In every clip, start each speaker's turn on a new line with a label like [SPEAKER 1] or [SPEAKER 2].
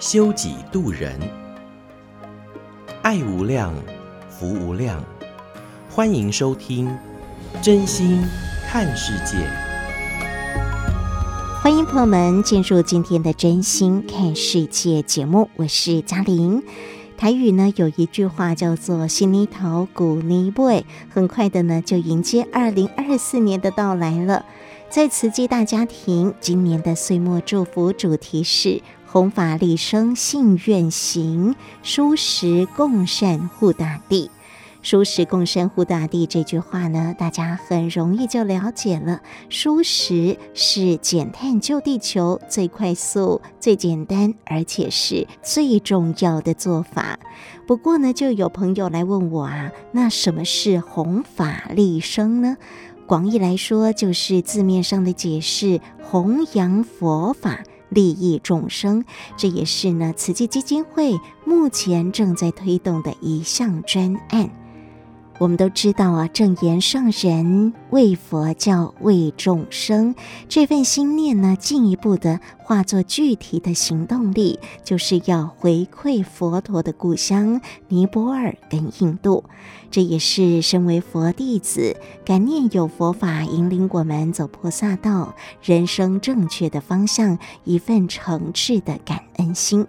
[SPEAKER 1] 修己度人，爱无量，福无量。欢迎收听真心看世界，
[SPEAKER 2] 欢迎朋友们进入今天的真心看世界节目，我是嘉玲。台语呢有一句话叫做“新泥头古年尾”，很快的呢就迎接二零二四年的到来了。在慈济大家庭，今年的岁末祝福主题是“弘法利生信愿行，蔬食共善护大地”。蔬食共生护大地这句话呢，大家很容易就了解了。蔬食是减碳救地球最快速、最简单，而且是最重要的做法。不过呢，就有朋友来问我啊，那什么是弘法利生呢？广义来说，就是字面上的解释，弘扬佛法，利益众生。这也是呢，慈济基金会目前正在推动的一项专案。我们都知道啊，正言上人为佛教、为众生这份心念呢，进一步的化作具体的行动力，就是要回馈佛陀的故乡尼泊尔跟印度。这也是身为佛弟子，感念有佛法引领我们走菩萨道、人生正确的方向，一份诚挚的感恩心。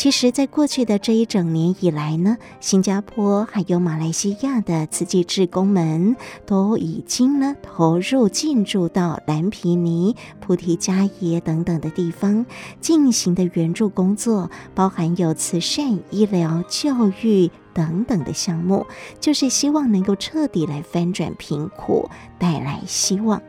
[SPEAKER 2] 其实，在过去的这一整年以来呢，新加坡还有马来西亚的慈济志工们都已经呢投入进驻到蓝皮尼、菩提迦耶等等的地方进行的援助工作，包含有慈善、医疗、教育等等的项目，就是希望能够彻底来翻转贫苦，带来希望。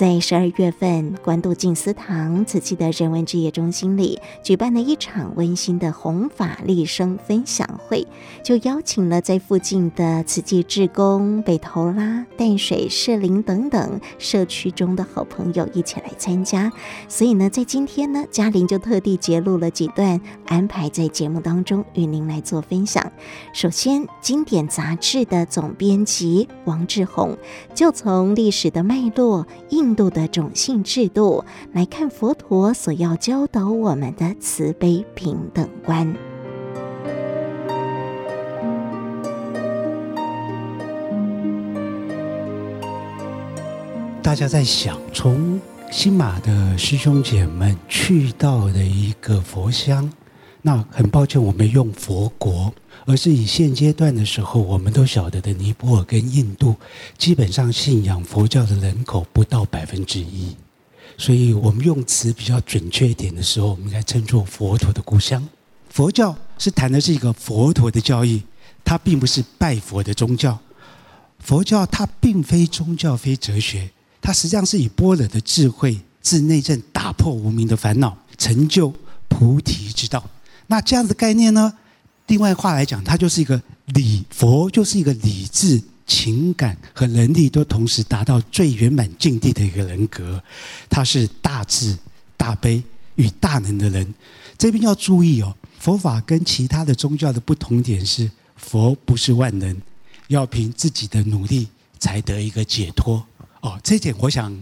[SPEAKER 2] 在十二月份，关渡静思堂慈济的人文志业中心里举办了一场温馨的弘法利生分享会，就邀请了在附近的慈济志工、北投啦、淡水、士林等等社区中的好朋友一起来参加。所以呢，在今天呢，嘉玲就特地截录了几段，安排在节目当中与您来做分享。首先，经典杂志的总编辑王志宏就从历史的脉络印度的种姓制度来看佛陀所要教导我们的慈悲平等观。
[SPEAKER 3] 大家在想，从新马的师兄姐们去到的一个佛乡，那很抱歉，我们用佛国。而是以现阶段的时候，我们都晓得的尼泊尔跟印度，基本上信仰佛教的人口不到百分之一，所以我们用词比较准确一点的时候，我们应该称作佛陀的故乡。佛教是谈的是一个佛陀的教义，它并不是拜佛的宗教。佛教它并非宗教，非哲学，它实际上是以般若的智慧，自内证打破无明的烦恼，成就菩提之道。那这样的概念呢？另外话来讲，它就是一个理佛，就是一个理智、情感和能力都同时达到最圆满境地的一个人格。他是大智、大悲与大能的人。这边要注意哦，佛法跟其他的宗教的不同点是，佛不是万能，要凭自己的努力才得一个解脱。哦，这点我想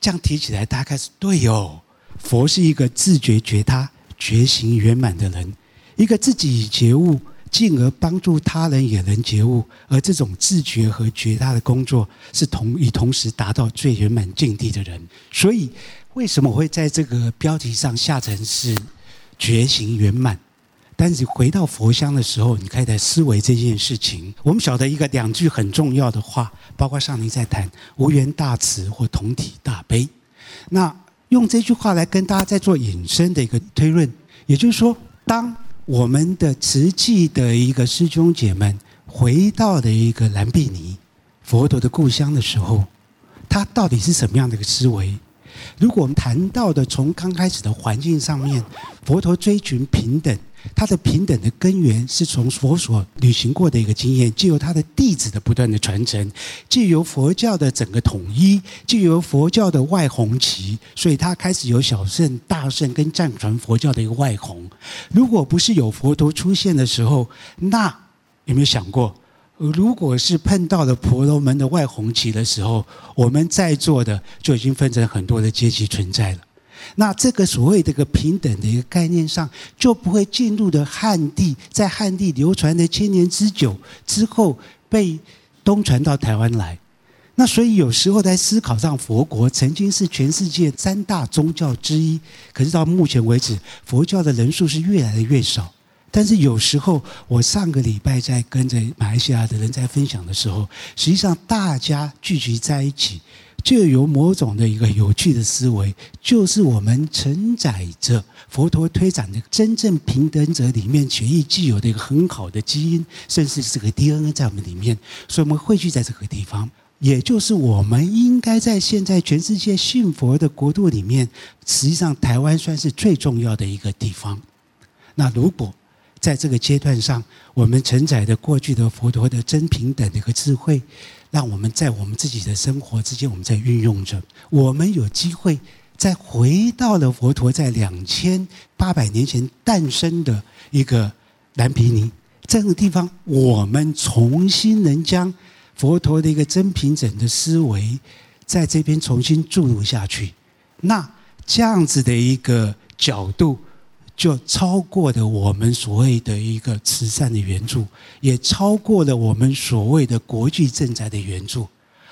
[SPEAKER 3] 这样提起来，大概是对哦。佛是一个自觉觉他、觉行圆满的人。一个自己觉悟，进而帮助他人也能觉悟，而这种自觉和觉他的工作是同以同时达到最圆满境地的人。所以，为什么会在这个标题上下成是觉醒圆满？但是回到佛乡的时候，你可以来思维这件事情。我们晓得一个两句很重要的话，包括上林在谈无缘大慈或同体大悲。那用这句话来跟大家在做引申的一个推论，也就是说，当我们的慈济的一个师兄姐们回到的一个兰碧尼，佛陀的故乡的时候，他到底是什么样的一个思维？如果我们谈到的从刚开始的环境上面，佛陀追寻平等。他的平等的根源是从佛所旅行过的一个经验，借由他的弟子的不断的传承，借由佛教的整个统一，借由佛教的外红旗，所以他开始有小圣、大圣跟藏传佛教的一个外红。如果不是有佛陀出现的时候，那有没有想过，如果是碰到了婆罗门的外红旗的时候，我们在座的就已经分成很多的阶级存在了。那这个所谓的一个平等的一个概念上，就不会进入的汉地，在汉地流传了千年之久之后，被东传到台湾来。那所以有时候在思考上，佛国曾经是全世界三大宗教之一，可是到目前为止，佛教的人数是越来越少。但是有时候，我上个礼拜在跟着马来西亚的人在分享的时候，实际上大家聚集在一起。就有某种的一个有趣的思维，就是我们承载着佛陀推展的真正平等者里面权益具有的一个很好的基因，甚至是个 DNA 在我们里面，所以我们汇聚在这个地方，也就是我们应该在现在全世界信佛的国度里面，实际上台湾算是最重要的一个地方。那如果在这个阶段上，我们承载着过去的佛陀的真平等的一个智慧。让我们在我们自己的生活之间，我们在运用着。我们有机会再回到了佛陀在两千八百年前诞生的一个蓝毗尼这个地方，我们重新能将佛陀的一个真平等的思维在这边重新注入下去。那这样子的一个角度。就超过了我们所谓的一个慈善的援助，也超过了我们所谓的国际赈灾的援助，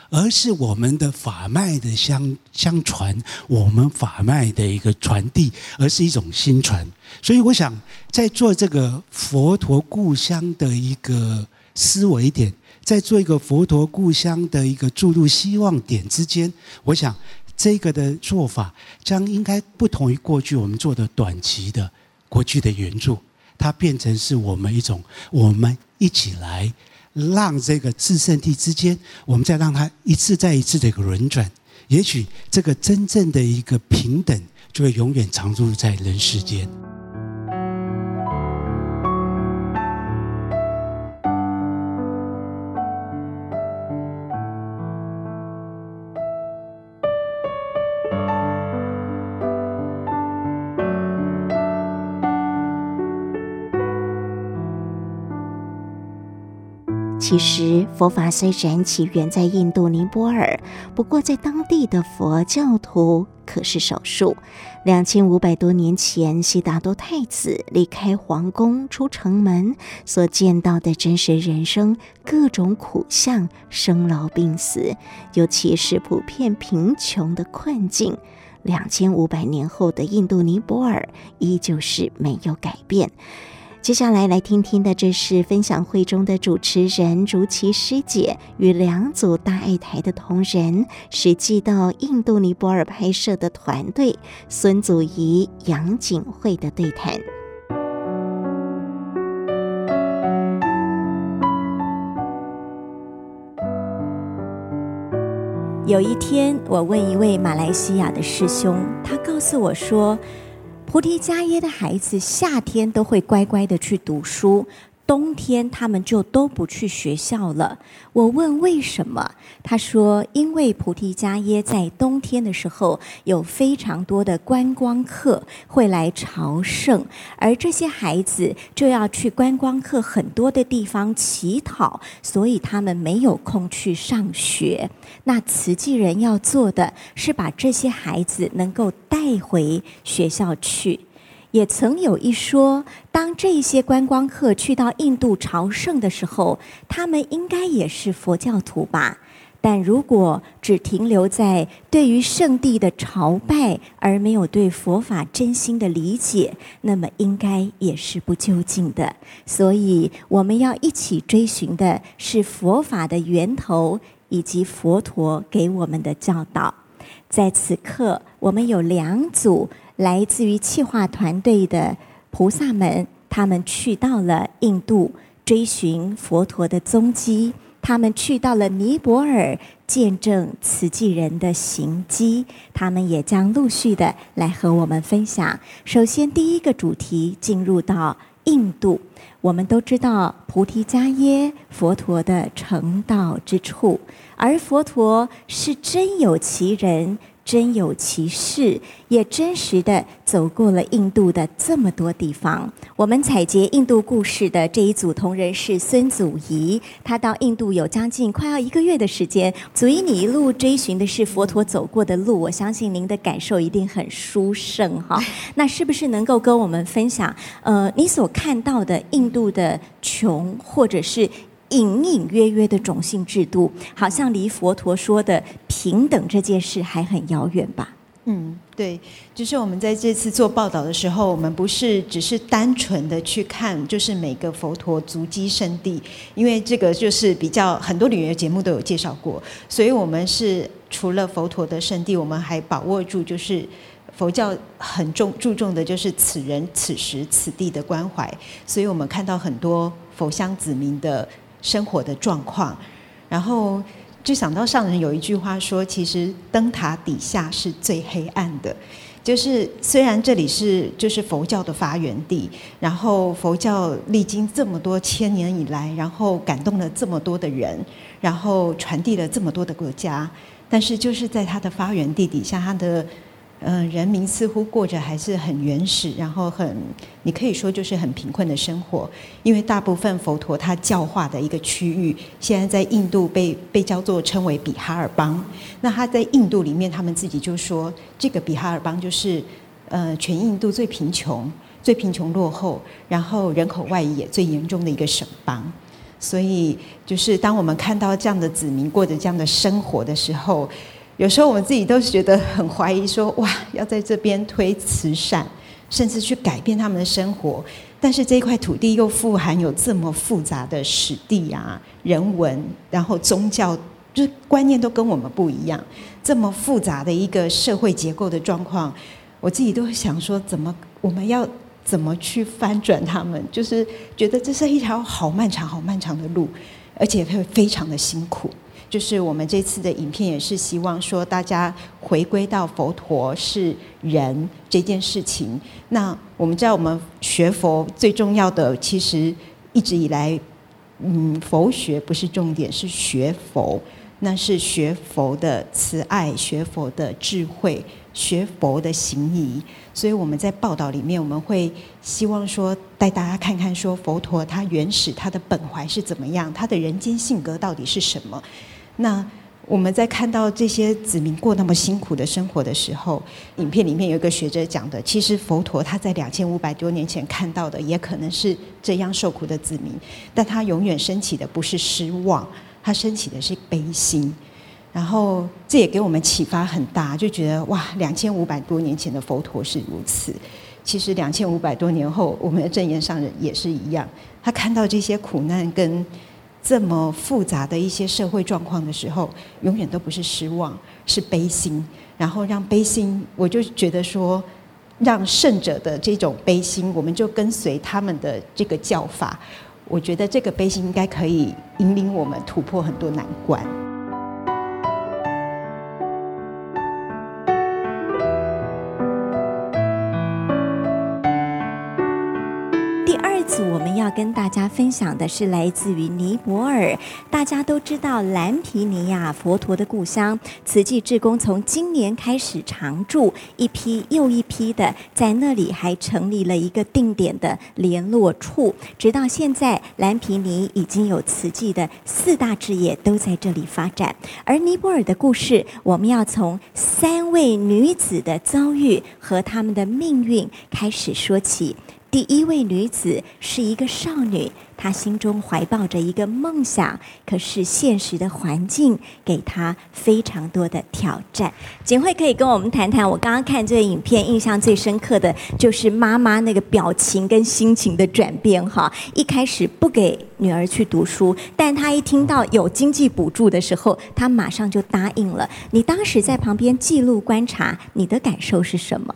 [SPEAKER 3] 而是我们的法脉的相相传，我们法脉的一个传递，而是一种心传。所以，我想在做这个佛陀故乡的一个思维点，在做一个佛陀故乡的一个注入希望点之间，我想。这个的做法将应该不同于过去我们做的短期的国际的援助，它变成是我们一种，我们一起来让这个制胜地之间，我们再让它一次再一次的一个轮转，也许这个真正的一个平等就会永远常驻在人世间。
[SPEAKER 2] 其实佛法虽然起源在印度尼泊尔，不过在当地的佛教徒可是少数。两千五百多年前，悉达多太子离开皇宫出城门，所见到的真实人生各种苦相，生老病死，尤其是普遍贫穷的困境。两千五百年后的印度尼泊尔依旧是没有改变。接下来来听听的，这是分享会中的主持人竹琪师姐与两组大爱台的同仁实际到印度尼泊尔拍摄的团队孙祖仪、杨景惠的对谈。
[SPEAKER 4] 有一天，我问一位马来西亚的师兄，他告诉我说，菩提伽耶的孩子夏天都会乖乖的去读书，冬天他们就都不去学校了。我问为什么？他说：因为菩提伽耶在冬天的时候有非常多的观光客会来朝圣，而这些孩子就要去观光客很多的地方乞讨，所以他们没有空去上学。那慈济人要做的是把这些孩子能够带回学校去。也曾有一说，当这些观光客去到印度朝圣的时候，他们应该也是佛教徒吧？但如果只停留在对于圣地的朝拜，而没有对佛法真心的理解，那么应该也是不究竟的。所以，我们要一起追寻的是佛法的源头。以及佛陀给我们的教导，在此刻，我们有两组来自于企划团队的菩萨们，他们去到了印度追寻佛陀的踪迹，他们去到了尼泊尔见证慈济人的行迹，他们也将陆续的来和我们分享。首先，第一个主题进入到印度，我们都知道菩提伽耶佛陀的成道之处，而佛陀是真有其人。真有其事，也真实的走过了印度的这么多地方。我们采撷印度故事的这一组同仁是孙祖仪，他到印度有将近快要一个月的时间。祖仪，你一路追寻的是佛陀走过的路，我相信您的感受一定很殊胜哈。那是不是能够跟我们分享，呃，你所看到的印度的穷，或者是？隐隐约约的种姓制度，好像离佛陀说的平等这件事还很遥远吧？
[SPEAKER 5] 嗯，对，就是我们在这次做报道的时候，我们不是只是单纯的去看，就是每个佛陀足迹圣地，因为这个就是比较很多旅游节目都有介绍过，所以我们是除了佛陀的圣地，我们还把握住就是佛教很重注重的就是此人此时此地的关怀，所以我们看到很多佛乡子民的。生活的状况，然后就想到上人有一句话说：“其实灯塔底下是最黑暗的。”就是虽然这里是就是佛教的发源地，然后佛教历经这么多千年以来，然后感动了这么多的人，然后传递了这么多的国家，但是就是在它的发源地底下，它的。嗯、人民似乎过着还是很原始，然后很，你可以说就是很贫困的生活。因为大部分佛陀他教化的一个区域，现在在印度被被叫做称为比哈尔邦。那他在印度里面，他们自己就说，这个比哈尔邦就是呃全印度最贫穷、最贫穷落后，然后人口外移也最严重的一个省邦。所以，就是当我们看到这样的子民过着这样的生活的时候。有时候我们自己都是觉得很怀疑说，哇，要在这边推慈善，甚至去改变他们的生活，但是这一块土地又富含有这么复杂的史地啊、人文，然后宗教，就是观念都跟我们不一样，这么复杂的一个社会结构的状况，我自己都想说，怎么我们要怎么去翻转他们？就是觉得这是一条好漫长、好漫长的路，而且会非常的辛苦。就是我们这次的影片也是希望说，大家回归到佛陀是人这件事情。那我们知道，我们学佛最重要的，其实一直以来，嗯，佛学不是重点，是学佛，那是学佛的慈爱，学佛的智慧，学佛的行仪。所以我们在报道里面，我们会希望说，带大家看看说，佛陀他原始他的本怀是怎么样，他的人间性格到底是什么。那我们在看到这些子民过那么辛苦的生活的时候，影片里面有一个学者讲的，其实佛陀他在两千五百多年前看到的，也可能是这样受苦的子民，但他永远升起的不是失望，他升起的是悲心。然后这也给我们启发很大，就觉得哇，两千五百多年前的佛陀是如此，其实两千五百多年后，我们的证言上人也是一样，他看到这些苦难跟。这么复杂的一些社会状况的时候，永远都不是失望，是悲心。然后让悲心，我就觉得说，让圣者的这种悲心，我们就跟随他们的这个教法。我觉得这个悲心应该可以引领我们突破很多
[SPEAKER 4] 难关。要跟大家分享的是来自于尼泊尔。大家都知道蓝毗尼亚佛陀的故乡，慈济志工从今年开始常驻，一批又一批的在那里还成立了一个定点的联络处。直到现在，蓝毗尼已经有慈济的四大置业都在这里发展。而尼泊尔的故事，我们要从三位女子的遭遇和她们的命运开始说起。第一位女子是一个少女，她心中怀抱着一个梦想，可是现实的环境给她非常多的挑战。景惠可以跟我们谈谈，我刚刚看这个影片，印象最深刻的就是妈妈那个表情跟心情的转变。哈，一开始不给女儿去读书，但她一听到有经济补助的时候，她马上就答应了。你当时在旁边记录观察，你的感受是什么？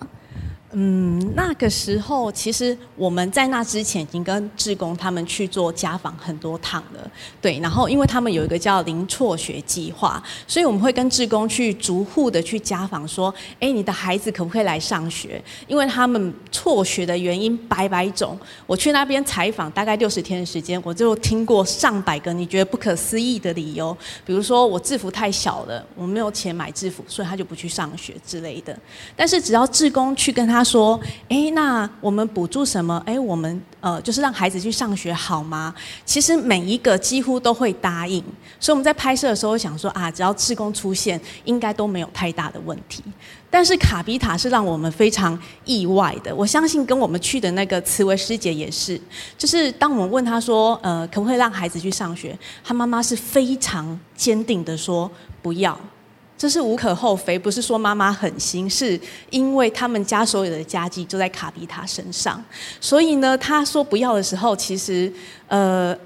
[SPEAKER 6] 嗯，那个时候其实我们在那之前已经跟志工他们去做家访很多趟了，对。然后因为他们有一个叫零辍学计划，所以我们会跟志工去逐户的去家访，说，哎，你的孩子可不可以来上学？因为他们辍学的原因百百种。我去那边采访大概六十天的时间，我就听过上百个你觉得不可思议的理由，比如说我制服太小了，我没有钱买制服，所以他就不去上学之类的。但是只要志工去跟他。他说：“哎，那我们补助什么？哎，我们呃，就是让孩子去上学好吗？其实每一个几乎都会答应。所以我们在拍摄的时候想说啊，只要志工出现，应该都没有太大的问题。但是卡比塔是让我们非常意外的。我相信跟我们去的那个慈维师姐也是，就是当我们问她说，呃，可不可以让孩子去上学？她妈妈是非常坚定的说不要。”这是无可厚非，不是说妈妈狠心，是因为他们家所有的家计都在卡比塔身上，所以呢，他说不要的时候，其实呃，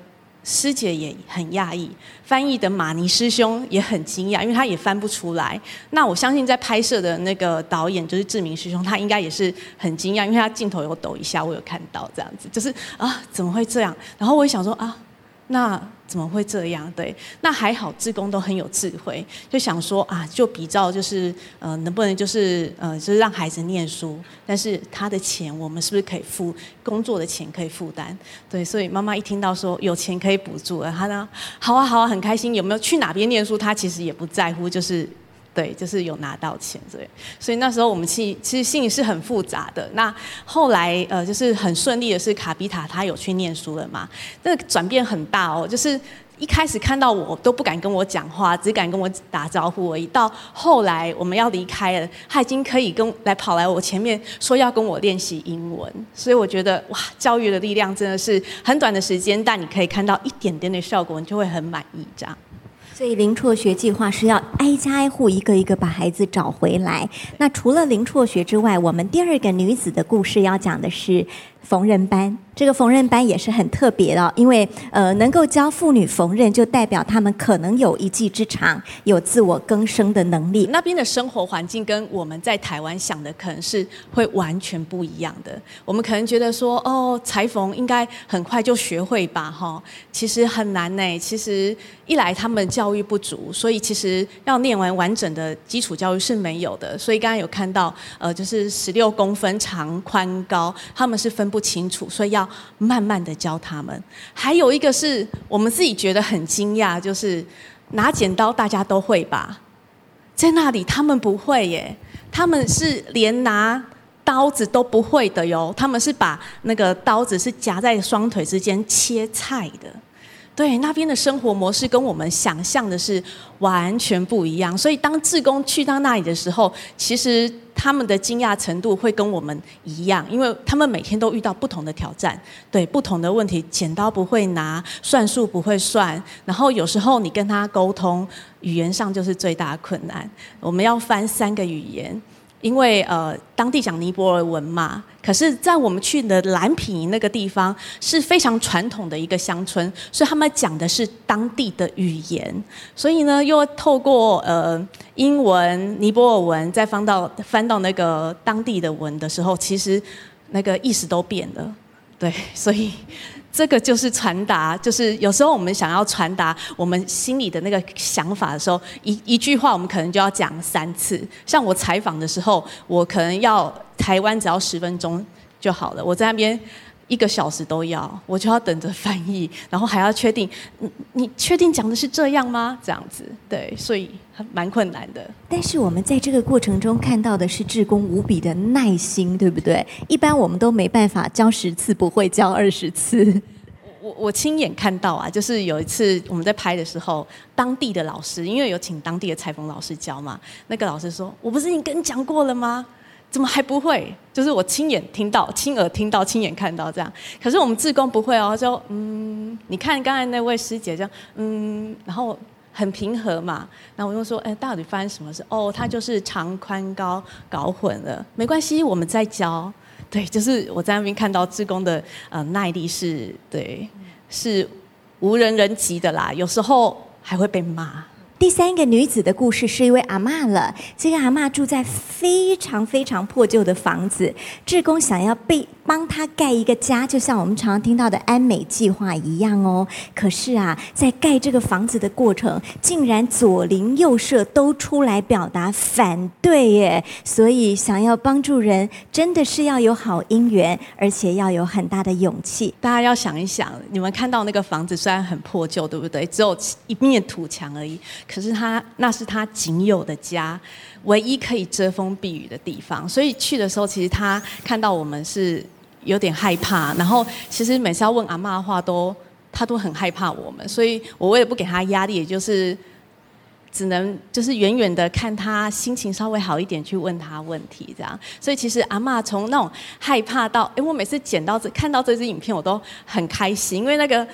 [SPEAKER 6] 师姐也很讶异，翻译的马尼师兄也很惊讶，因为他也翻不出来。那我相信在拍摄的那个导演就是志明师兄，他应该也是很惊讶，因为他镜头有抖一下，我有看到这样子，就是啊，怎么会这样？然后我也想说啊。那怎么会这样？对，那还好，志工都很有智慧，就想说啊，就比较就是呃，能不能就是呃，就是让孩子念书，但是他的钱我们是不是可以付工作的钱可以负担？对，所以妈妈一听到说有钱可以补助了，她呢，好啊好啊，很开心。有没有去哪边念书？她其实也不在乎，就是。对，就是有拿到钱，对，所以那时候我们其其实心里是很复杂的。那后来呃，就是很顺利的是卡比塔他有去念书了嘛，那转变很大哦，就是一开始看到我都不敢跟我讲话，只敢跟我打招呼而已。到后来我们要离开了，他已经可以跟来跑来我前面说要跟我练习英文。所以我觉得哇，教育的力量真的是很短的时间，但你可以看到一点点的效果，你就会很满意这样。
[SPEAKER 4] 所以零辍学计划是要挨家挨户一个一个把孩子找回来。那除了零辍学之外，我们第二个女子的故事要讲的是。缝纫班，这个缝纫班也是很特别的，因为呃，能够教妇女缝纫，就代表她们可能有一技之长，有自我更生的能力。
[SPEAKER 6] 那边的生活环境跟我们在台湾想的可能是会完全不一样的。我们可能觉得说，哦，裁缝应该很快就学会吧，哈，其实很难呢。其实一来他们教育不足，所以其实要念完完整的基础教育是没有的。所以刚刚有看到，呃，就是十六公分长宽高，他们是分。不不清楚，所以要慢慢的教他们。还有一个是我们自己觉得很惊讶，就是拿剪刀大家都会吧，在那里他们不会耶，他们是连拿刀子都不会的哟，他们是把那个刀子是夹在双腿之间切菜的。对，那边的生活模式跟我们想象的是完全不一样，所以当志工去到那里的时候，其实他们的惊讶程度会跟我们一样，因为他们每天都遇到不同的挑战，对不同的问题，剪刀不会拿，算术不会算，然后有时候你跟他沟通，语言上就是最大的困难，我们要翻三个语言。因为呃，当地讲尼泊尔文嘛，可是，在我们去的蓝皮那个地方是非常传统的一个乡村，所以他们讲的是当地的语言，所以呢，又透过呃英文、尼泊尔文，再翻到翻到那个当地的文的时候，其实那个意思都变了，对，所以。这个就是传达，就是有时候我们想要传达我们心里的那个想法的时候，一一句话我们可能就要讲三次。像我采访的时候，我可能要台湾只要十分钟就好了，我在那边一个小时都要，我就要等着翻译，然后还要确定，你你确定讲的是这样吗？这样子，对，所以蛮困难的。
[SPEAKER 4] 但是我们在这个过程中看到的是志工无比的耐心，对不对？一般我们都没办法教十次不会教二十次。
[SPEAKER 6] 我我亲眼看到啊，就是有一次我们在拍的时候，当地的老师因为有请当地的裁缝老师教嘛，那个老师说：“我不是已经跟你讲过了吗？怎么还不会？”就是我亲眼听到、亲耳听到、亲眼看到这样。可是我们志工不会哦，他就嗯，你看刚才那位师姐这样，嗯，然后很平和嘛。然后我就说：“哎，到底发生什么事？哦，他就是长宽高搞混了，没关系，我们再教。”对，就是我在那边看到志工的呃耐力是，对，是无人能及的啦。有时候还会被骂。
[SPEAKER 4] 第三个女子的故事是一位阿嬷了。这个阿嬷住在非常非常破旧的房子，志工想要被帮她盖一个家，就像我们常常听到的安美计划一样哦。可是啊，在盖这个房子的过程，竟然左邻右舍都出来表达反对耶。所以想要帮助人，真的是要有好姻缘，而且要有很大的勇气。
[SPEAKER 6] 大家要想一想，你们看到那个房子虽然很破旧，对不对？只有一面土墙而已。可是他那是他仅有的家，唯一可以遮风避雨的地方。所以去的时候，其实他看到我们是有点害怕。然后其实每次要问阿嬷的话都，他都很害怕我们。所以我为了不给他压力，也就是只能就是远远的看他心情稍微好一点，去问他问题这样。所以其实阿嬷从那种害怕到，哎，我每次捡到这看到这支影片，我都很开心，因为那个。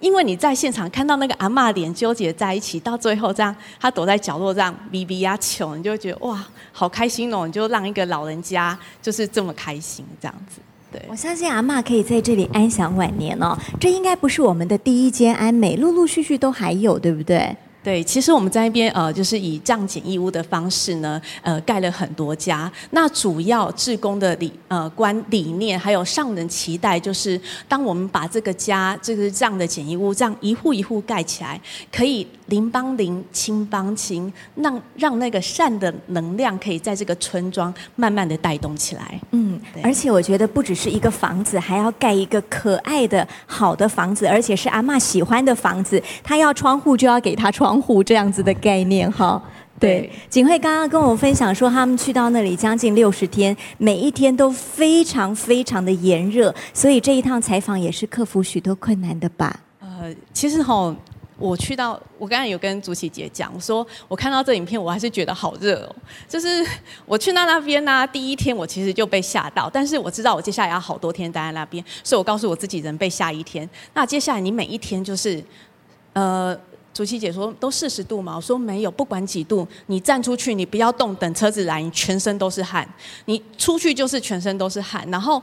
[SPEAKER 6] 因为你在现场看到那个阿嬷脸纠结在一起，到最后这样，她躲在角落这样咪咪呀求，你就会觉得哇，好开心哦！你就让一个老人家就是这么开心这样子。对，
[SPEAKER 4] 我相信阿嬷可以在这里安享晚年哦。这应该不是我们的第一间安美，陆陆续续都还有，对不对？
[SPEAKER 6] 对，其实我们在那边呃，就是以这样简易屋的方式呢，呃，盖了很多家。那主要志工的理呃观理念，还有上人期待，就是当我们把这个家，就是这样的简易屋，这样一户一户盖起来，可以邻帮邻，亲帮亲，让让那个善的能量可以在这个村庄慢慢的带动起来。
[SPEAKER 4] 嗯，对而且我觉得不只是一个房子，还要盖一个可爱的好的房子，而且是阿嬷喜欢的房子。她要窗户，就要给她窗。湖这样子的概念哈，对，景惠刚刚跟我分享说，他们去到那里将近六十天，每一天都非常非常的炎热，所以这一趟采访也是克服许多困难的吧？
[SPEAKER 6] 呃，其实哈，我去到，我刚才有跟竹琪姐讲，我说我看到这影片，我还是觉得好热哦。就是我去到那边呢、啊，第一天我其实就被吓到，但是我知道我接下来要好多天待在那边，所以我告诉我自己，人被吓一天，那接下来你每一天就是，呃。竹琪姐说：“都四十度嘛？”我说：“没有，不管几度，你站出去，你不要动，等车子来，你全身都是汗。你出去就是全身都是汗，然后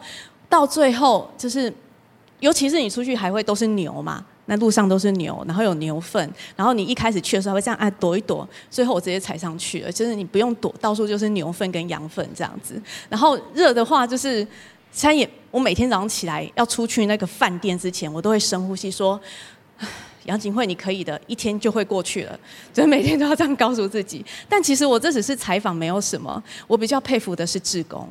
[SPEAKER 6] 到最后就是，尤其是你出去还会都是牛嘛，那路上都是牛，然后有牛粪，然后你一开始去的时候会这样啊躲一躲，最后我直接踩上去了，就是你不用躲，到处就是牛粪跟羊粪这样子。然后热的话就是，餐饮，我每天早上起来要出去那个饭店之前，我都会深呼吸说。”杨景惠，你可以的，一天就会过去了。所以每天都要这样告诉自己。但其实我这只是采访，没有什么。我比较佩服的是志工，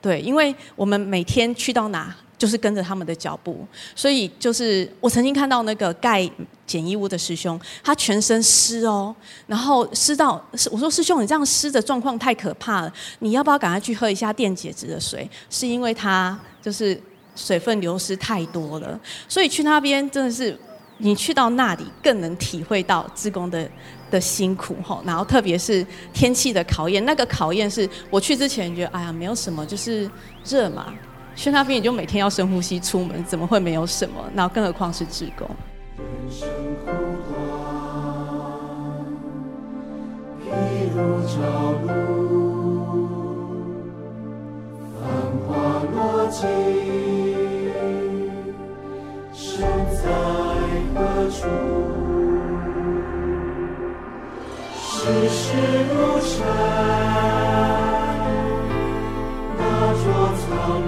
[SPEAKER 6] 对，因为我们每天去到哪，就是跟着他们的脚步。所以就是我曾经看到那个盖简易屋的师兄，他全身湿哦，然后湿到，我说师兄，你这样湿的状况太可怕了，你要不要赶快去喝一下电解质的水？是因为他就是水分流失太多了，所以去那边真的是。你去到那里，更能体会到志工的的辛苦吼，然后特别是天气的考验，那个考验是我去之前觉得哎呀没有什么，就是热嘛。去那边也就每天要深呼吸出门，怎么会没有什么？然后更何况是志工。人生苦短，譬如朝露，繁华落尽。何处？世事如尘，那座苍梧，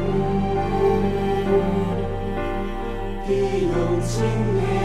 [SPEAKER 6] 地动经年。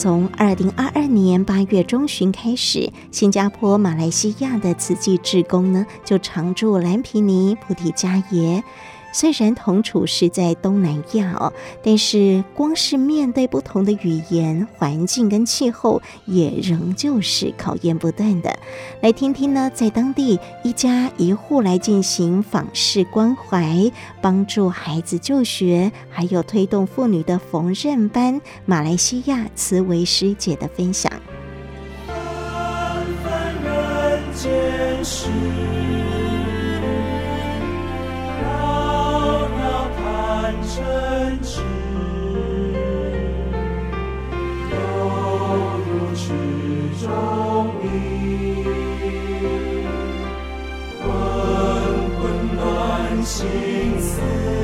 [SPEAKER 4] 从二零二二年八月中旬开始，新加坡、马来西亚的慈济志工呢，就常驻蓝皮尼菩提迦耶。虽然同处是在东南亚哦，但是光是面对不同的语言、环境跟气候，也仍旧是考验不断的。来听听呢，在当地一家一户来进行访视关怀，帮助孩子就学，还有推动妇女的缝纫班，马来西亚慈维师姐的分享。犹如池中的乱心思。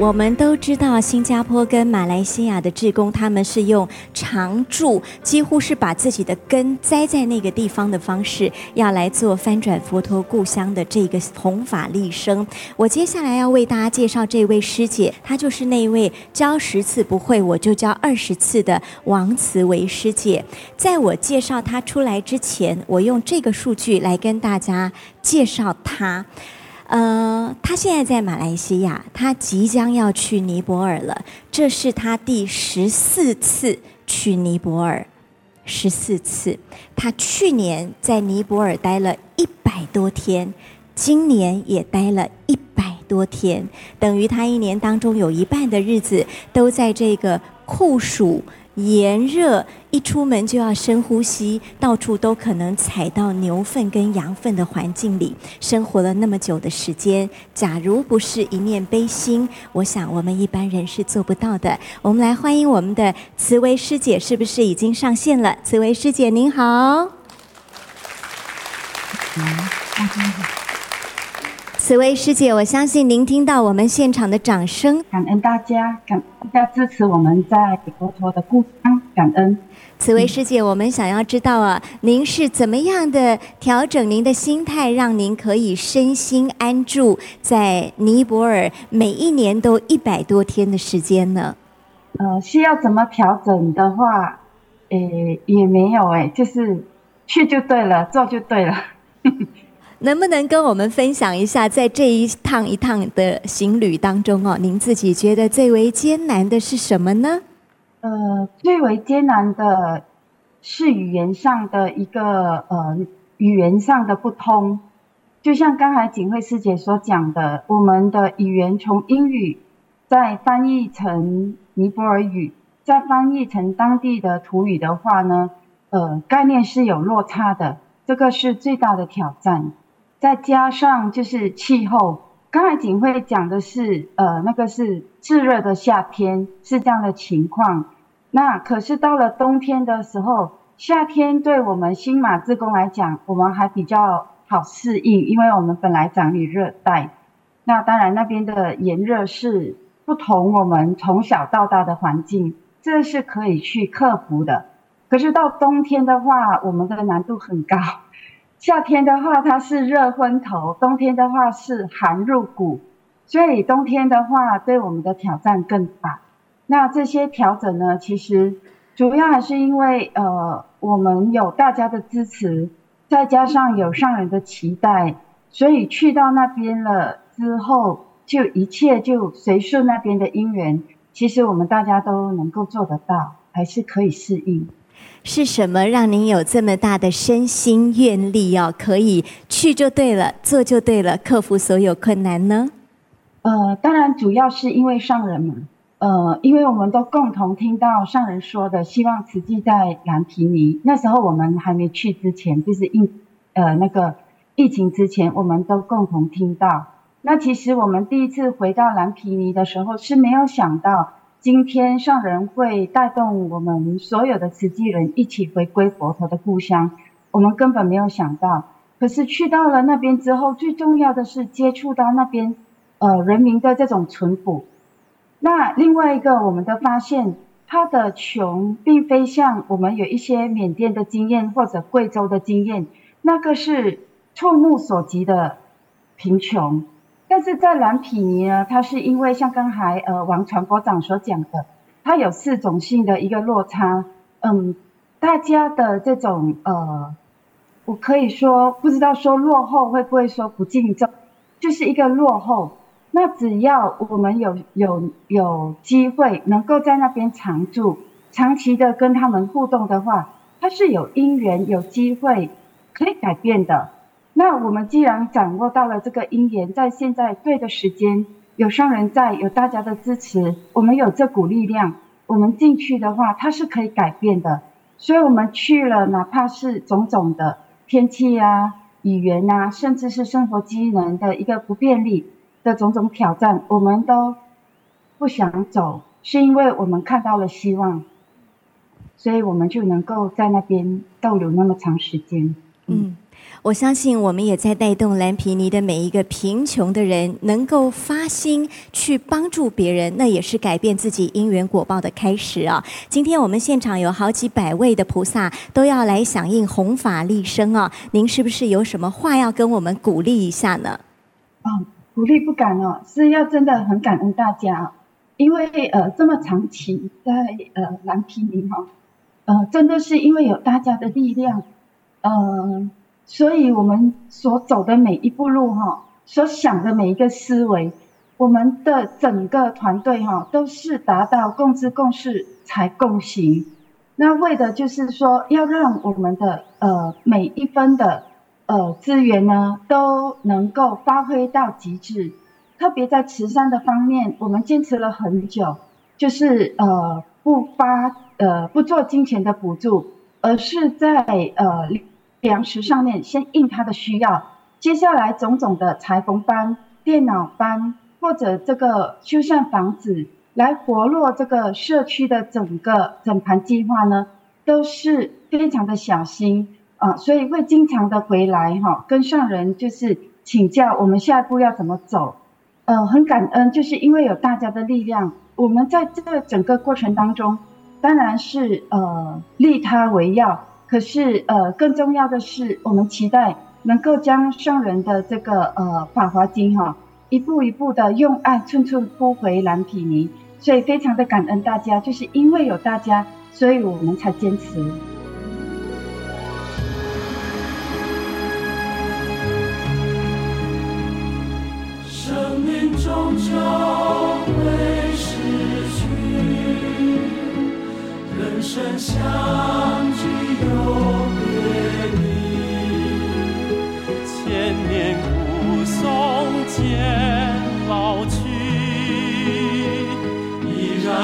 [SPEAKER 4] 我们都知道，新加坡跟马来西亚的志工，他们是用常驻，几乎是把自己的根栽在那个地方的方式，要来做翻转佛陀故乡的这个弘法利生。我接下来要为大家介绍这位师姐，她就是那一位教十次不会，我就教二十次的王慈维师姐。在我介绍她出来之前，我用这个数据来跟大家介绍她。呃，他现在在马来西亚，他即将要去尼泊尔了。这是他第十四次去尼泊尔，十四次。他去年在尼泊尔待了一百多天，今年也待了一百多天，等于他一年当中有一半的日子都在这个酷暑。炎热，一出门就要深呼吸，到处都可能踩到牛粪跟羊粪的环境里，生活了那么久的时间，假如不是一面悲心，我想我们一般人是做不到的。我们来欢迎我们的慈薇师姐，是不是已经上线了？慈薇师姐您。好。慈维师姐，我相信您听到我们现场的掌声，
[SPEAKER 7] 感恩大家，感恩大家支持我们在佛陀的故乡，感恩。
[SPEAKER 4] 此位师姐，我们想要知道啊，您是怎么样的调整您的心态，让您可以身心安住在尼泊尔，每一年都一百多天的时间呢？
[SPEAKER 7] 呃，需要怎么调整的话，诶，也没有诶，就是去就对了，做就对了。
[SPEAKER 4] 能不能跟我们分享一下，在这一趟一趟的行旅当中哦，您自己觉得最为艰难的是什么呢？
[SPEAKER 7] 呃，最为艰难的是语言上的一个呃语言上的不通，就像刚才景慧师姐所讲的，我们的语言从英语再翻译成尼泊尔语，再翻译成当地的土语的话呢，呃，概念是有落差的，这个是最大的挑战。再加上就是气候，刚才景慧讲的是，呃，那个是炙热的夏天，是这样的情况。那可是到了冬天的时候，夏天对我们新马志工来讲，我们还比较好适应，因为我们本来长于热带。那当然那边的炎热是不同我们从小到大的环境，这是可以去克服的。可是到冬天的话，我们的难度很高。夏天的话，它是热昏头；冬天的话是寒入骨，所以冬天的话对我们的挑战更大。那这些调整呢，其实主要还是因为呃，我们有大家的支持，再加上有上人的期待，所以去到那边了之后，就一切就随顺那边的因缘。其实我们大家都能够做得到，还是可以适应。
[SPEAKER 4] 是什么让您有这么大的身心愿力哦？可以去就对了，做就对了，克服所有困难呢？
[SPEAKER 7] 呃，当然主要是因为上人嘛，呃，因为我们都共同听到上人说的，希望慈济在蓝皮尼。那时候我们还没去之前，就是疫呃那个疫情之前，我们都共同听到。那其实我们第一次回到蓝皮尼的时候，是没有想到。今天上人会带动我们所有的慈济人一起回归佛陀的故乡，我们根本没有想到。可是去到了那边之后，最重要的是接触到那边呃人民的这种淳朴。那另外一个我们的发现，他的穷并非像我们有一些缅甸的经验或者贵州的经验，那个是触目所及的贫穷。但是在蓝毗尼呢，它是因为像刚才呃王传播长所讲的，它有四种性的一个落差。嗯，大家的这种呃。我可以说，不知道说落后会不会说不敬重，就是一个落后。那只要我们有有有机会能够在那边常住，长期的跟他们互动的话，它是有因缘有机会可以改变的。那我们既然掌握到了这个因缘，在现在对的时间，有上人在，有大家的支持，我们有这股力量，我们进去的话，它是可以改变的。所以我们去了，哪怕是种种的。天气啊，语言啊，甚至是生活机能的一个不便利的种种挑战，我们都不想走，是因为我们看到了希望，所以我们就能够在那边逗留那么长时间。嗯。
[SPEAKER 4] 我相信我们也在带动蓝皮尼的每一个贫穷的人，能够发心去帮助别人，那也是改变自己因缘果报的开始啊！今天我们现场有好几百位的菩萨都要来响应弘法利生啊！您是不是有什么话要跟我们鼓励一下呢？
[SPEAKER 7] 啊，鼓励不敢哦，是要真的很感恩大家，因为呃这么长期在呃蓝皮尼哈，呃真的是因为有大家的力量，嗯、呃。所以，我们所走的每一步路，哈，所想的每一个思维，我们的整个团队，哈，都是达到共知共识才共行。那为的就是说，要让我们的呃每一分的呃资源呢，都能够发挥到极致。特别在慈善的方面，我们坚持了很久，就是呃不发呃不做金钱的补助，而是在呃。粮食上面先应他的需要，接下来种种的裁缝班、电脑班或者这个修缮房子，来活络这个社区的整个整盘计划呢，都是非常的小心啊，所以会经常的回来哈，跟上人就是请教我们下一步要怎么走。呃，很感恩，就是因为有大家的力量，我们在这整个过程当中，当然是呃利他为要。可是，呃，更重要的是，我们期待能够将上人的这个呃《法华经》哈，一步一步的用爱寸寸铺回蓝毗尼，所以非常的感恩大家，就是因为有大家，所以我们才坚持。生命终究会逝去，人生相聚。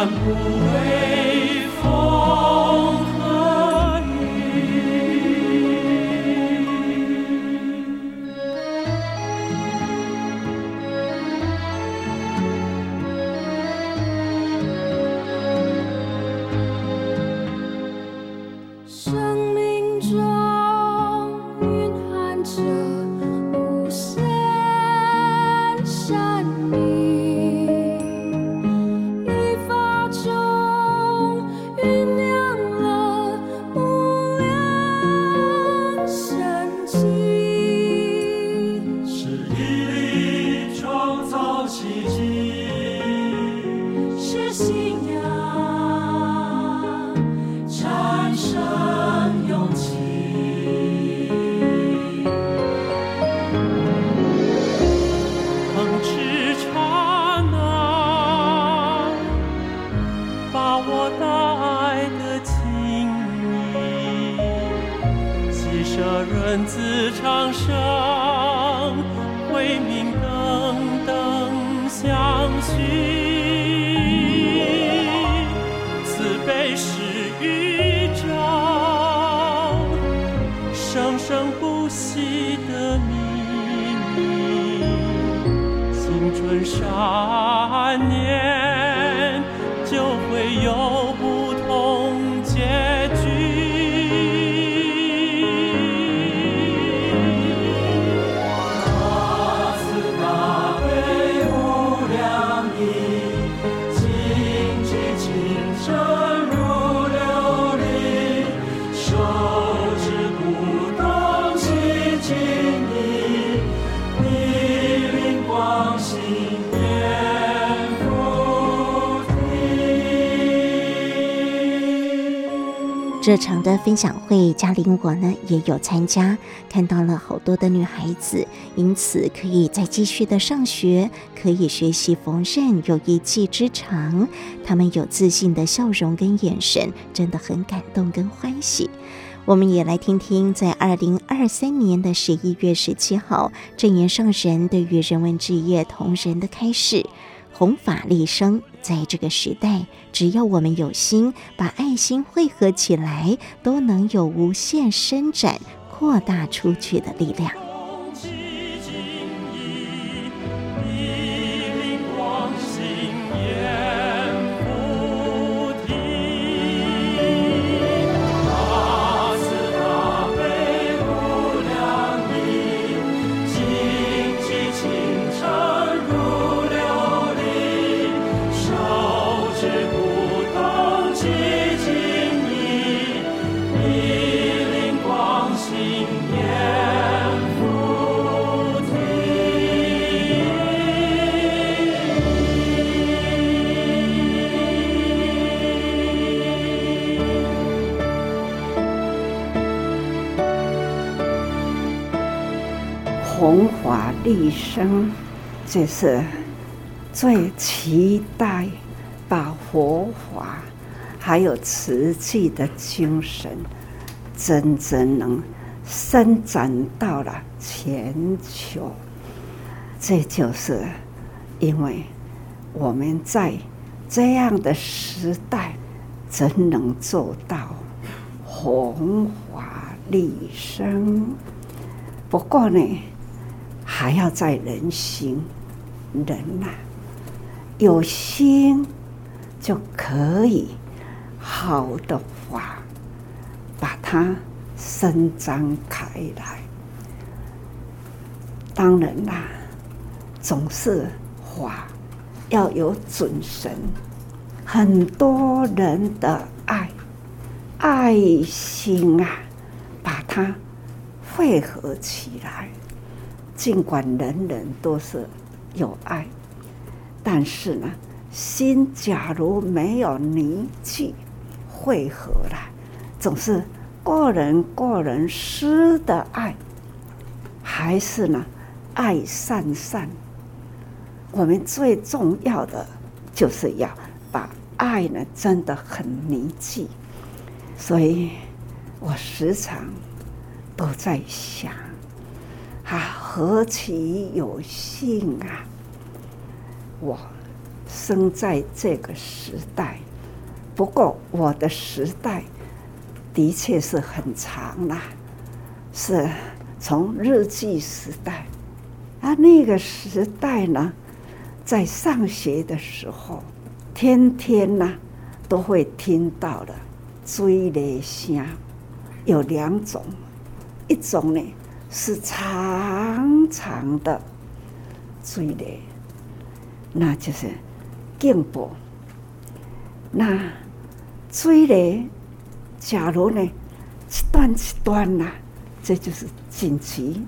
[SPEAKER 7] 依
[SPEAKER 8] 有
[SPEAKER 2] 这场的分享会，嘉玲我呢也有参加，看到了好多的女孩子，因此可以再继续的上学，可以学习缝纫，有一技之长。她们有自信的笑容跟眼神，真的很感动跟欢喜。我们也来听听，在二零二三年的十一月十七号，证严上人对于人文置业同仁的开示。弘法利生，在这个时代，只要我们有心，把爱心汇合起来，都能有无限伸展、扩大出去的力量。
[SPEAKER 9] 立生，就是最期待把佛法还有慈济的精神，真正能伸展到了全球。这就是因为我们在这样的时代，真能做到弘法利生。不过呢，还要在人心，人呐、啊，有心就可以好的话，把它伸张开来。当然啦，总是话要有准绳，很多人的爱爱心啊，把它汇合起来。尽管人人都是有爱，但是呢，心假如没有凝聚、汇合了，总是个人个人私的爱，还是呢，爱散散。我们最重要的就是要把爱呢，真的很凝聚。所以我时常都在想。啊，何其有幸啊！我生在这个时代，不过我的时代的确是很长啦，是从日据时代啊，那个时代呢，在上学的时候，天天呢都会听到的追雷声，有两种，一种呢。是长长的水雷，那就是劲波。那水雷，假如呢一段一段呐，这就是紧急。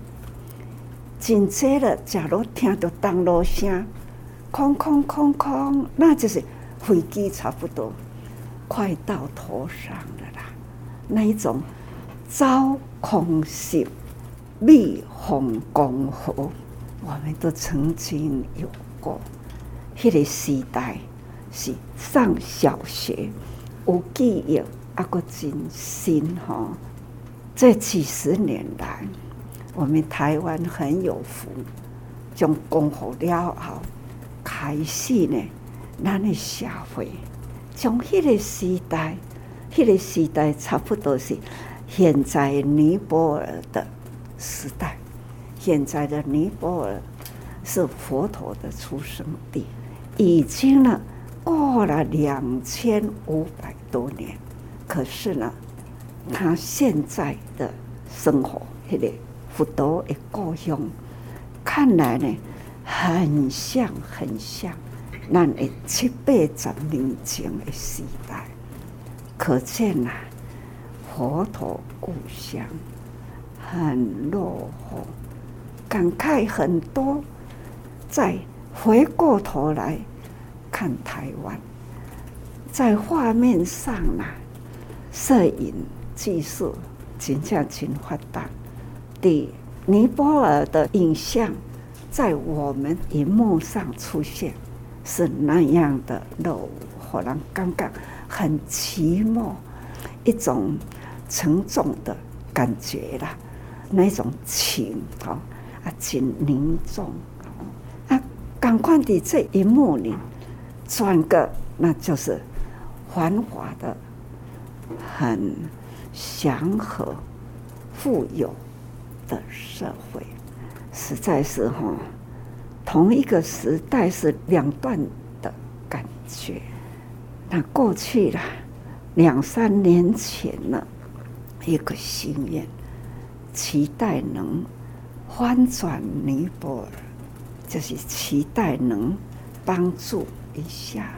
[SPEAKER 9] 紧接着，假如听到当锣声，空空空空，那就是飞机差不多快到头上了啦。那一种招空袭。蜜蜂攻火，我们都曾经有过。那个时代是上小学，有记忆，啊个真新哈。这几十年来，我们台湾很有福，将功夫了后，开始呢，咱的社会从那个时代，那个时代差不多是现在尼泊尔的。时代，现在的尼泊尔是佛陀的出生地，已经呢过了两千五百多年。可是呢，他现在的生活，那个佛陀的故乡，看来呢，很像很像那七八十年前的时代。可见呐，佛陀故乡。很落后，感慨很多。再回过头来看台湾，在画面上呢，摄影技术真正真发达。的尼泊尔的影像在我们荧幕上出现，是那样的柔，让人感觉很寂寞，一种沉重的感觉啦，那种情啊，啊，真凝重啊，赶快的这一幕里转个，那就是繁华的、很祥和、富有的社会，实在是哈，同一个时代是两段的感觉。那过去了两三年前了，一个心愿，期待能翻转尼泊尔，就是期待能帮助一下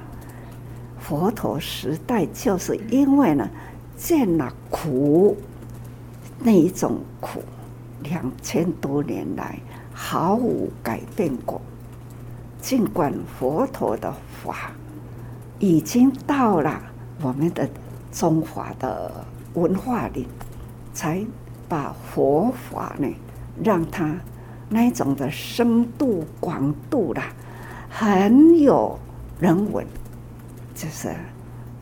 [SPEAKER 9] 佛陀时代，就是因为呢见了苦，那一种苦，两千多年来毫无改变过，尽管佛陀的法。已经到了我们的中华的文化里，才把佛法呢，让它那一种的深度广度啦，很有人文。就是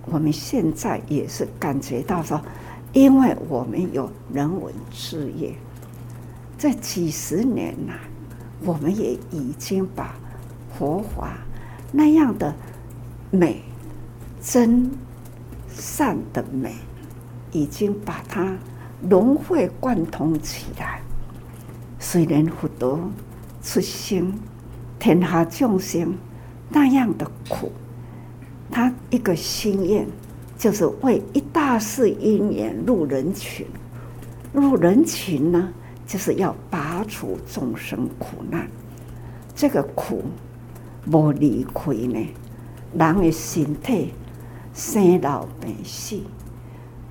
[SPEAKER 9] 我们现在也是感觉到说，因为我们有人文事业，这几十年呐，我们也已经把佛法那样的美。真善的美，已经把它融会贯通起来。虽然佛陀出生，天下众生那样的苦，他一个心愿就是为一大事因缘入人群。入人群呢，就是要拔除众生苦难。这个苦无离开呢，人的身体。生老病死，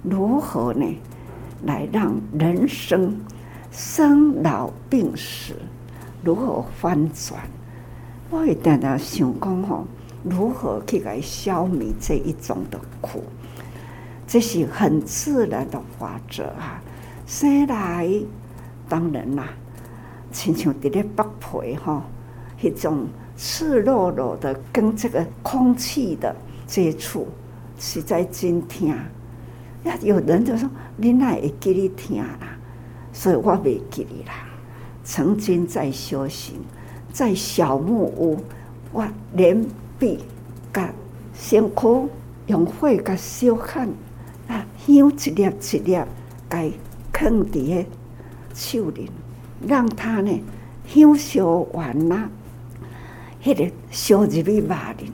[SPEAKER 9] 如何呢？来让人生生老病死如何翻转？我一定要想讲吼，如何去来消灭这一种的苦？这是很自然的法则啊！生来当然啦，亲像伫咧北皮吼，一种赤裸裸的跟这个空气的接触。实在真痛，呀！有人就说：“你哪会记你痛啦？”所以我未记你啦。曾经在修行，在小木屋，我连臂、甲身躯用火甲烧焊，啊，香一粒一粒，该放伫个手里，让它呢香烧完啦，迄、那个烧入去肉里，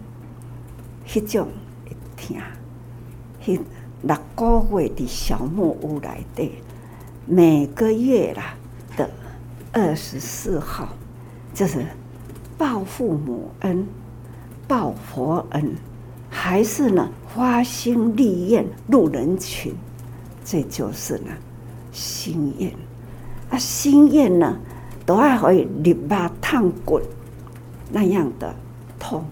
[SPEAKER 9] 迄种会。听，迄六个月的小木屋来的，每个月啦的二十四号，就是报父母恩、报佛恩，还是呢花心立愿入人群，这就是呢心愿。啊，心愿呢都还可以立马烫滚那样的痛，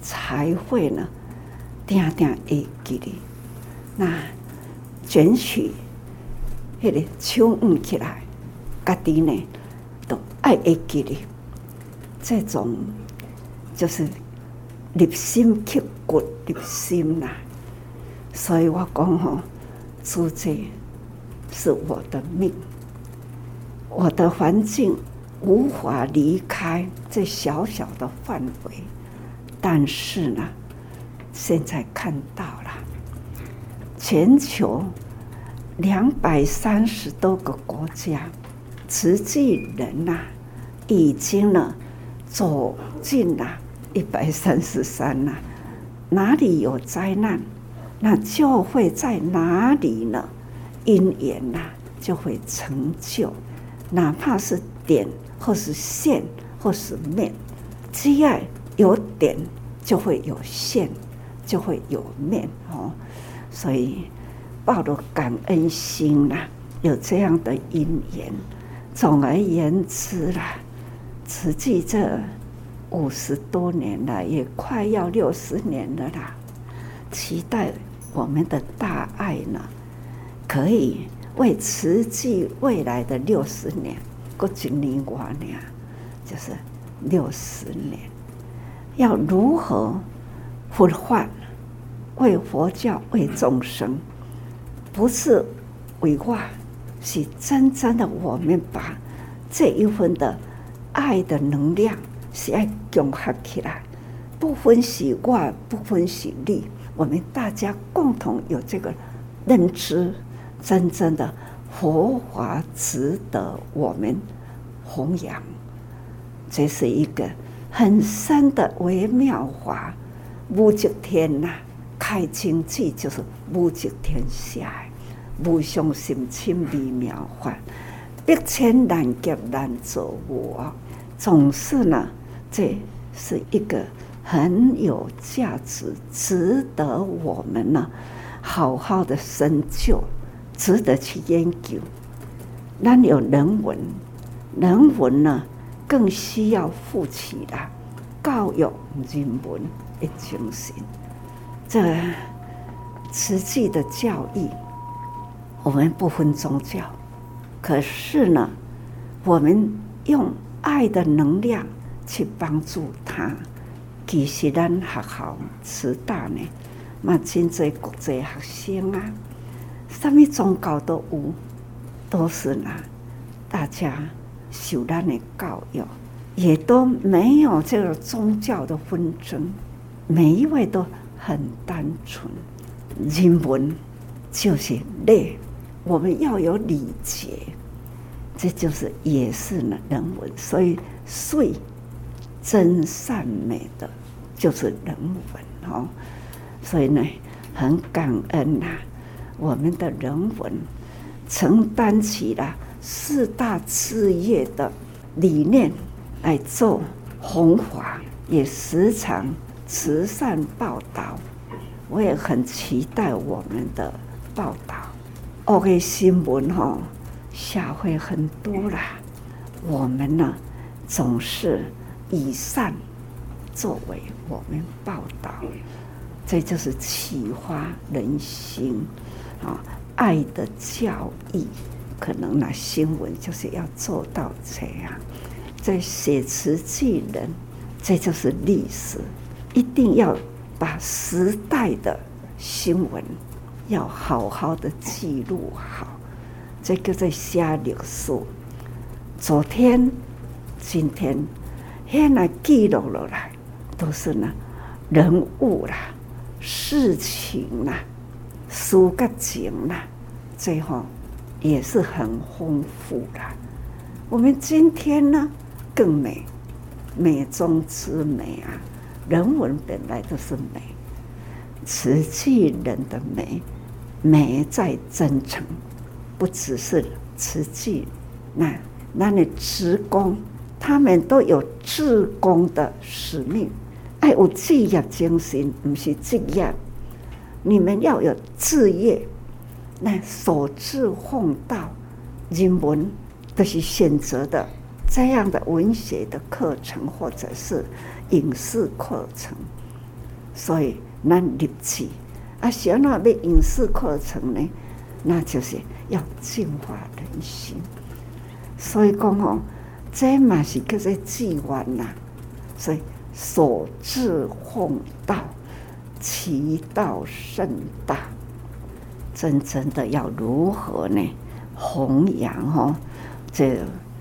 [SPEAKER 9] 才会呢。定定会记哩，那卷起，迄个手捂起来，家己呢都爱会记哩。这种就是入心刻骨入心呐。所以我讲吼，做这是我的命，我的环境无法离开这小小的范围，但是呢。现在看到，全球两百三十多个国家，慈济人呐，已经呢走进了一百三十三了。哪里有灾难，那就会在哪里呢？因缘呐，就会成就，哪怕是点或是线或是面，只要有点就会有线。就会有面哦，所以抱着感恩心呐，有这样的因缘。总而言之啦，实际这五十多年了，也快要六十年了啦。期待我们的大爱呢，可以为慈济未来的六十年，过几年过年，就是六十年，要如何复还？为佛教，为众生，不是为我，是真正的我们把这一份的爱的能量是要融合起来，不分是我，不分是你，我们大家共同有这个认知，真正的佛法值得我们弘扬，这是一个很深的微妙法，无极天呐。太经济就是无极天下，无上心清微妙法，百千难劫难作无啊！总是呢，这是一个很有价值，值得我们呢好好的深究，值得去研究。那有人文，人文呢更需要富起来教育人文的精神。这慈济的教义，我们不分宗教，可是呢，我们用爱的能量去帮助他。其实咱学校慈大呢，嘛真济国际学生啊，什么宗教都有，都是呢，大家受咱的教育，也都没有这个宗教的纷争，每一位都。很单纯，人文就是礼，我们要有礼节，这就是也是呢人文。所以最真善美的就是人文哦。所以呢，很感恩呐，我们的人文承担起了四大事业的理念来做弘法，也时常。慈善报道，我也很期待我们的报道。OK，新闻哈，下会很多啦。我们呢，总是以善作为我们报道，这就是启发人心啊，爱的教义。可能呢，新闻就是要做到这样。在写词记人，这就是历史。一定要把时代的新闻要好好的记录好，这个在写历史。昨天、今天，现在记录了来，都是呢人物啦、事情啦、事个情啦，最后也是很丰富的。我们今天呢，更美，美中之美啊！人文本来都是美，瓷器人的美，美在真诚，不只是瓷器，那那你职工，他们都有志工的使命，爱有职业精神，不是职业，你们要有志业，那所志奉道，人文都是选择的这样的文学的课程，或者是。影视课程，所以咱立志啊，想那要影视课程呢，那就是要净化人心。所以讲哦，这嘛是叫做志愿呐。所以所至奉道，其道甚大。真正的要如何呢？弘扬哦，这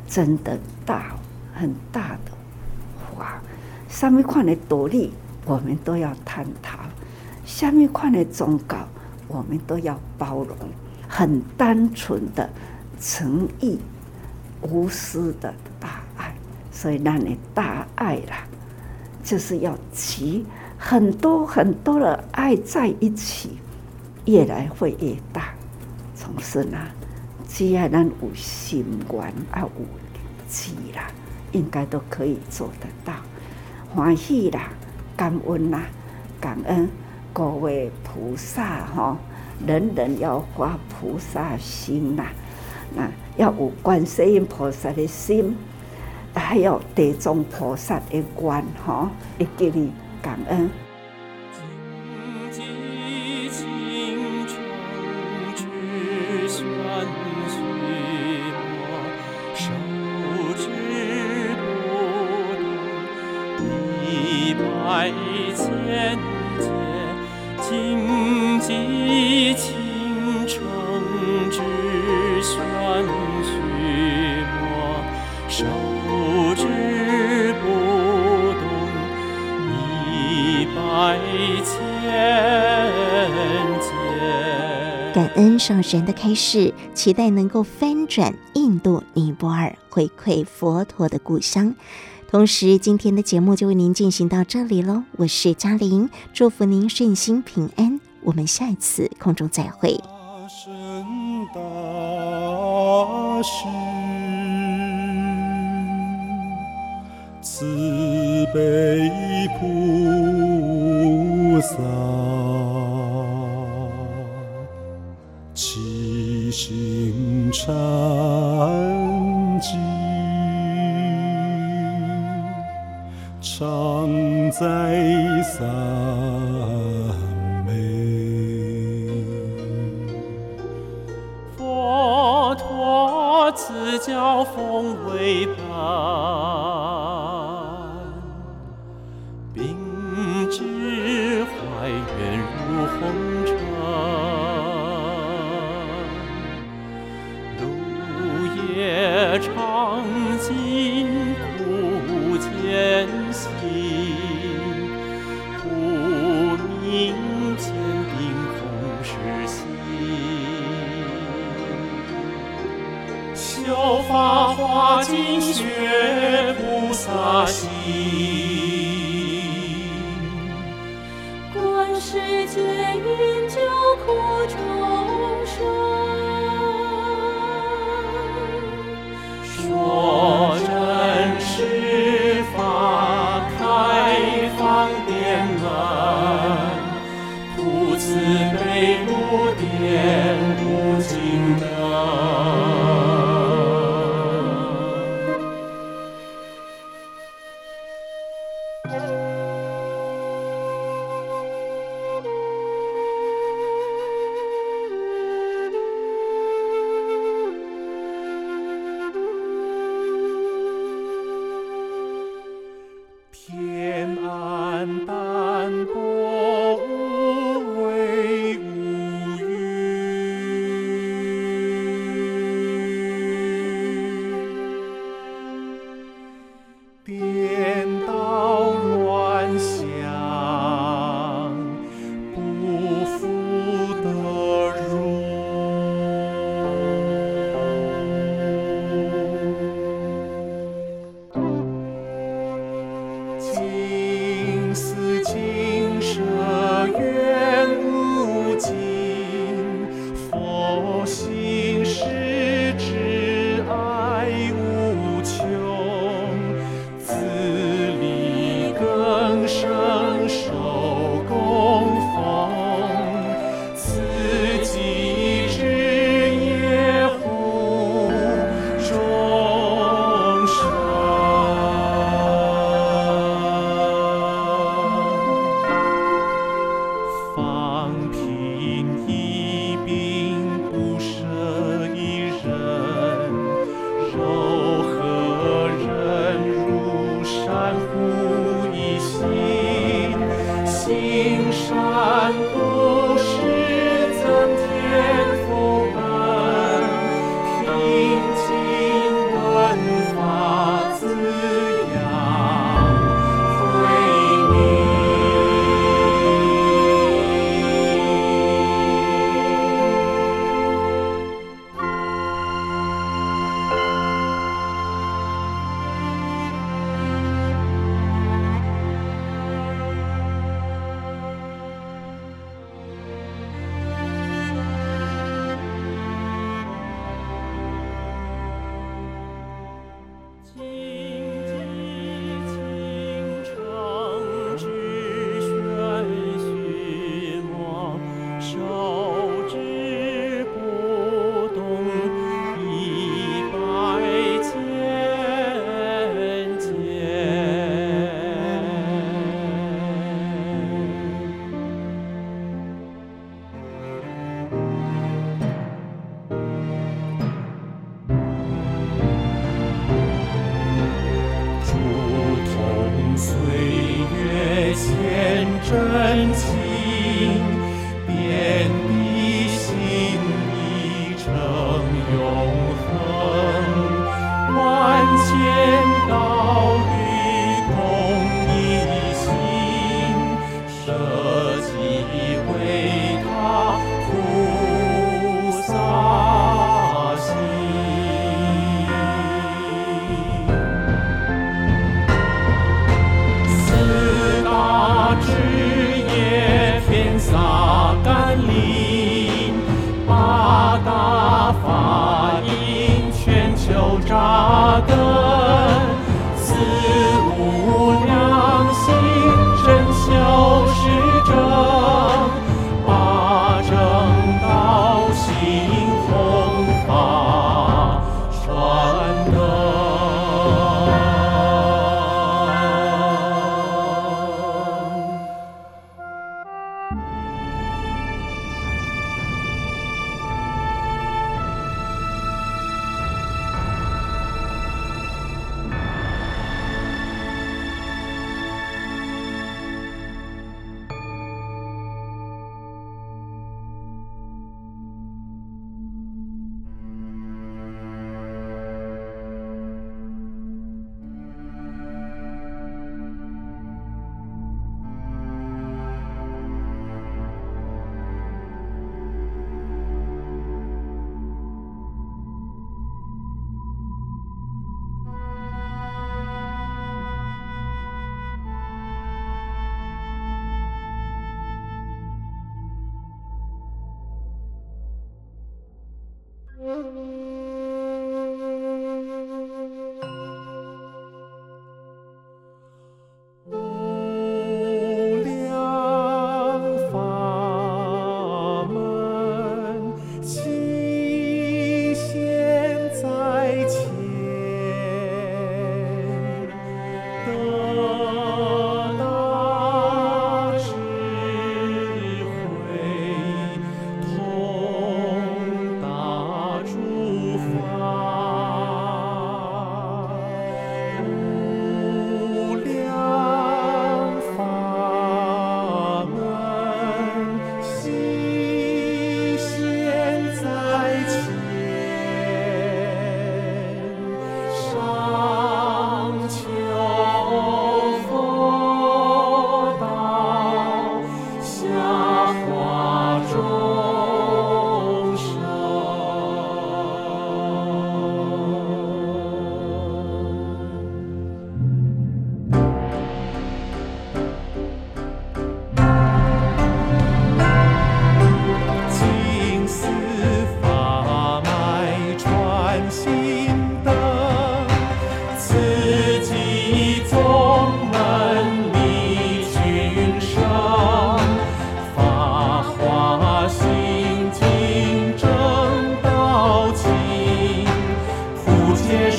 [SPEAKER 9] 真的大很大的话。什么款的道理，我们都要探讨；什么款的忠告，我们都要包容。很单纯的诚意、无私的大爱，所以让你大爱啦，就是要集很多很多的爱在一起，越来会越大。从事呢，只要咱有心愿啊，有志啦，应该都可以做得到。欢喜啦，感恩啦，感恩各位菩萨哈，人人要发菩萨心啦，那要有观世音菩萨的心，还有地藏菩萨的观哈，一给你感恩。
[SPEAKER 8] 开示，期待能够翻转印度尼泊尔，回馈佛陀的故乡。同时，今天的节目就为您进行到这里喽。我是嘉玲，祝福您顺心平安。我们下一次空中再会。大士，慈悲菩萨。心禅机，常在三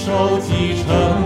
[SPEAKER 8] 手继承。